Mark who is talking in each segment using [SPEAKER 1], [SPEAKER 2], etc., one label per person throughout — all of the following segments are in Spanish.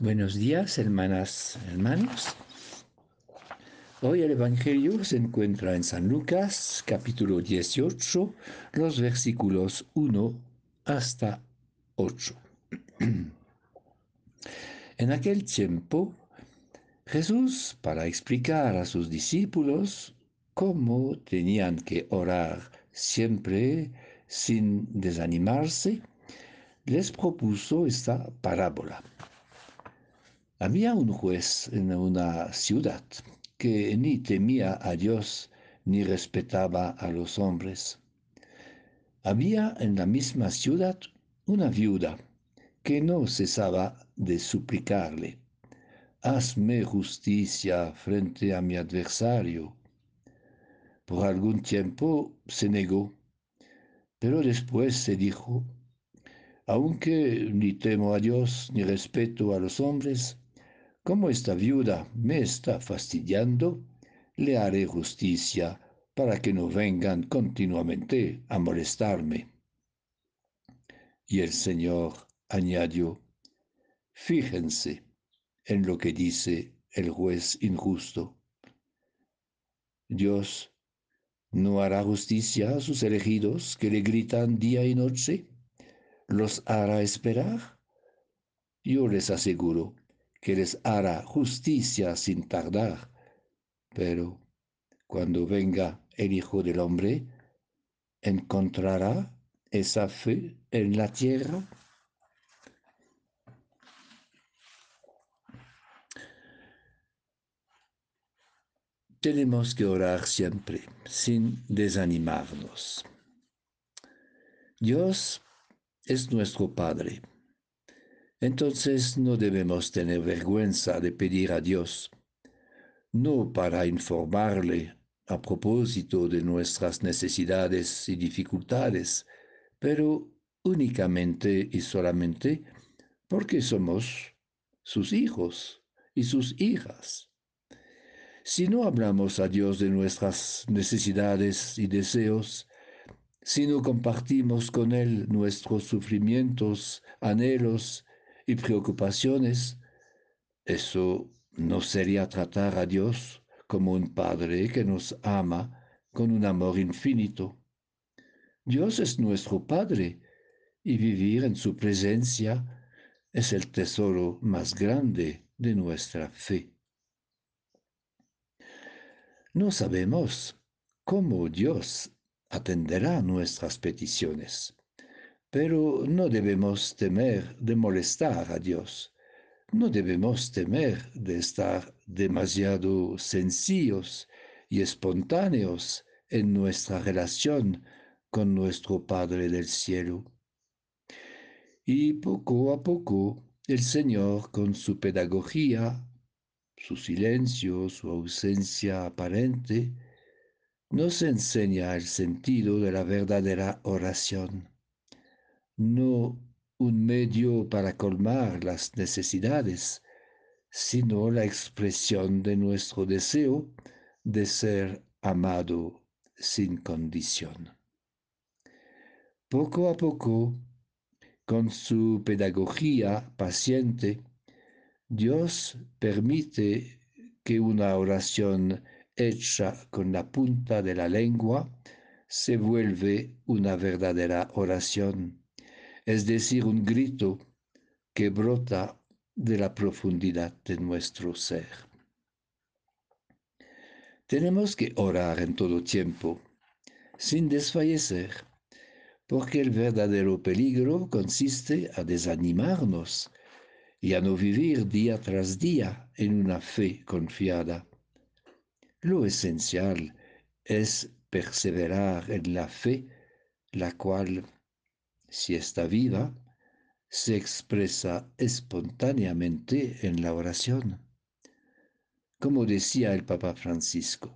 [SPEAKER 1] Buenos días, hermanas, hermanos. Hoy el Evangelio se encuentra en San Lucas, capítulo 18, los versículos 1 hasta 8. en aquel tiempo, Jesús, para explicar a sus discípulos cómo tenían que orar siempre sin desanimarse, les propuso esta parábola. Había un juez en una ciudad que ni temía a Dios ni respetaba a los hombres. Había en la misma ciudad una viuda que no cesaba de suplicarle, hazme justicia frente a mi adversario. Por algún tiempo se negó, pero después se dijo, aunque ni temo a Dios ni respeto a los hombres, como esta viuda me está fastidiando, le haré justicia para que no vengan continuamente a molestarme. Y el Señor añadió, fíjense en lo que dice el juez injusto. Dios no hará justicia a sus elegidos que le gritan día y noche, los hará esperar. Yo les aseguro que les hará justicia sin tardar. Pero cuando venga el Hijo del Hombre, ¿encontrará esa fe en la tierra? Tenemos que orar siempre, sin desanimarnos. Dios es nuestro Padre entonces no debemos tener vergüenza de pedir a Dios, no para informarle a propósito de nuestras necesidades y dificultades, pero únicamente y solamente porque somos sus hijos y sus hijas. Si no hablamos a Dios de nuestras necesidades y deseos, si no compartimos con Él nuestros sufrimientos, anhelos y preocupaciones, eso no sería tratar a Dios como un Padre que nos ama con un amor infinito. Dios es nuestro Padre y vivir en su presencia es el tesoro más grande de nuestra fe. No sabemos cómo Dios atenderá nuestras peticiones. Pero no debemos temer de molestar a Dios. No debemos temer de estar demasiado sencillos y espontáneos en nuestra relación con nuestro Padre del Cielo. Y poco a poco el Señor, con su pedagogía, su silencio, su ausencia aparente, nos enseña el sentido de la verdadera oración no un medio para colmar las necesidades, sino la expresión de nuestro deseo de ser amado sin condición. Poco a poco, con su pedagogía paciente, Dios permite que una oración hecha con la punta de la lengua se vuelve una verdadera oración es decir, un grito que brota de la profundidad de nuestro ser. Tenemos que orar en todo tiempo, sin desfallecer, porque el verdadero peligro consiste a desanimarnos y a no vivir día tras día en una fe confiada. Lo esencial es perseverar en la fe, la cual si está viva, se expresa espontáneamente en la oración. Como decía el Papa Francisco,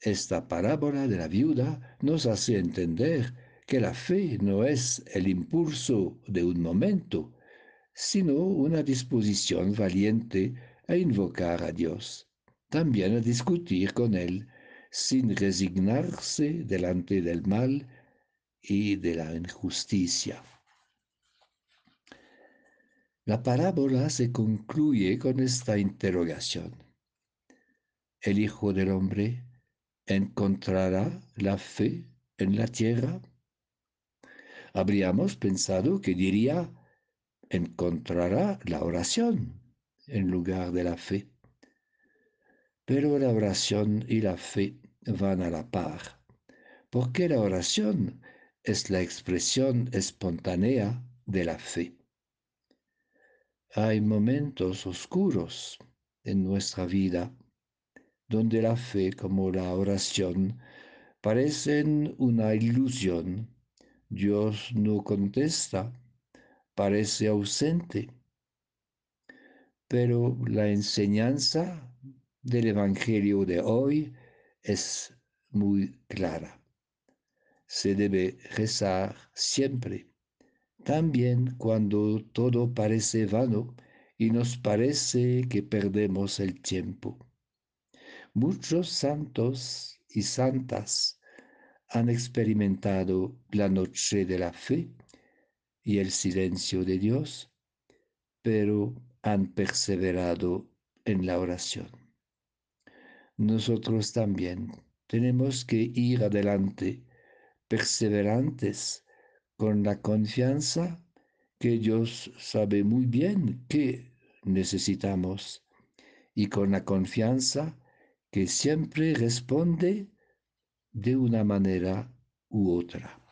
[SPEAKER 1] esta parábola de la viuda nos hace entender que la fe no es el impulso de un momento, sino una disposición valiente a invocar a Dios, también a discutir con Él, sin resignarse delante del mal y de la injusticia. La parábola se concluye con esta interrogación. ¿El Hijo del Hombre encontrará la fe en la tierra? Habríamos pensado que diría, encontrará la oración en lugar de la fe. Pero la oración y la fe van a la par, porque la oración es la expresión espontánea de la fe. Hay momentos oscuros en nuestra vida donde la fe como la oración parecen una ilusión. Dios no contesta, parece ausente. Pero la enseñanza del Evangelio de hoy es muy clara. Se debe rezar siempre también cuando todo parece vano y nos parece que perdemos el tiempo. Muchos santos y santas han experimentado la noche de la fe y el silencio de Dios, pero han perseverado en la oración. Nosotros también tenemos que ir adelante, perseverantes con la confianza que Dios sabe muy bien que necesitamos y con la confianza que siempre responde de una manera u otra.